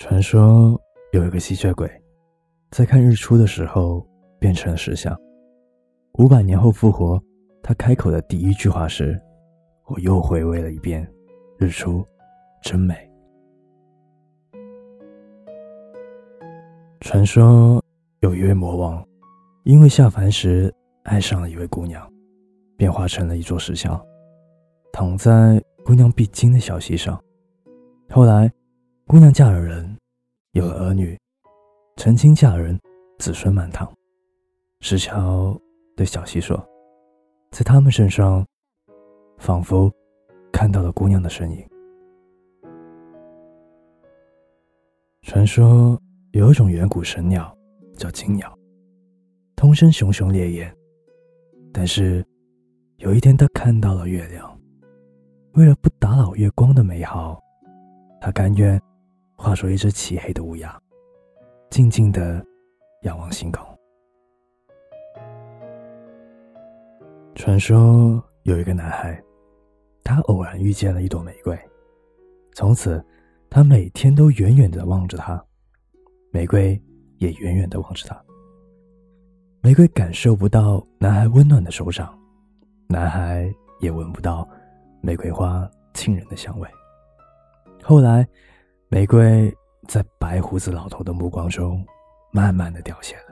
传说有一个吸血鬼，在看日出的时候变成了石像。五百年后复活，他开口的第一句话是：“我又回味了一遍日出，真美。”传说有一位魔王，因为下凡时爱上了一位姑娘，便化成了一座石像，躺在姑娘必经的小溪上。后来。姑娘嫁了人，有了儿女，成亲嫁人，子孙满堂。石桥对小溪说：“在他们身上，仿佛看到了姑娘的身影。”传说有一种远古神鸟叫金鸟，通身熊熊烈焰。但是有一天，他看到了月亮，为了不打扰月光的美好，他甘愿。化作一只漆黑的乌鸦，静静的仰望星空。传说有一个男孩，他偶然遇见了一朵玫瑰，从此他每天都远远的望着它，玫瑰也远远的望着他。玫瑰感受不到男孩温暖的手掌，男孩也闻不到玫瑰花沁人的香味。后来。玫瑰在白胡子老头的目光中，慢慢的凋谢了。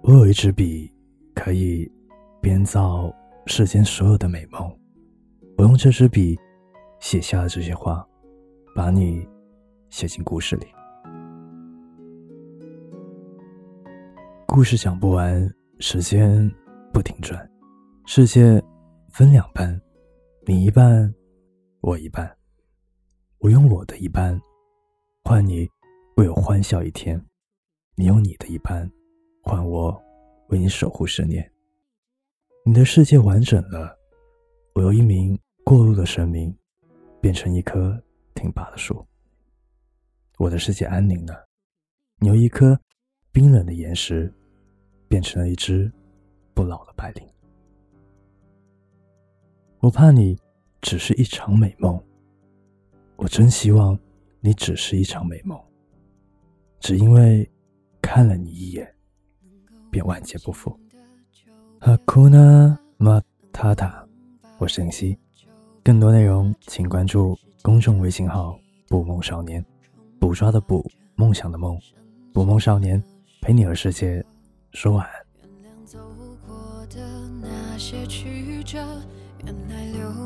我有一支笔，可以编造世间所有的美梦。我用这支笔写下了这些话，把你写进故事里。故事讲不完，时间不停转，世界分两半，你一半。我一半，我用我的一半换你为我欢笑一天，你用你的一半换我为你守护十年。你的世界完整了，我由一名过路的神明变成一棵挺拔的树。我的世界安宁了，你由一颗冰冷的岩石变成了一只不老的白灵。我怕你。只是一场美梦，我真希望你只是一场美梦，只因为看了你一眼，便万劫不复。哈库纳马塔塔，我是林夕，更多内容请关注公众微信号“捕梦少年”，捕抓的捕，梦想的梦，捕梦少年陪你和世界说晚安。原来留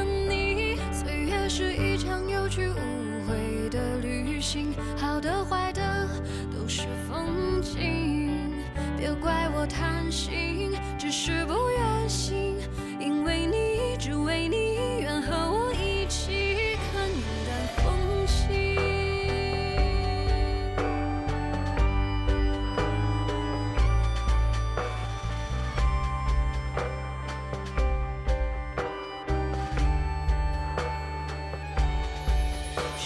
是一场有去无回的旅行，好的坏的都是风景，别怪我贪心，只是不愿醒，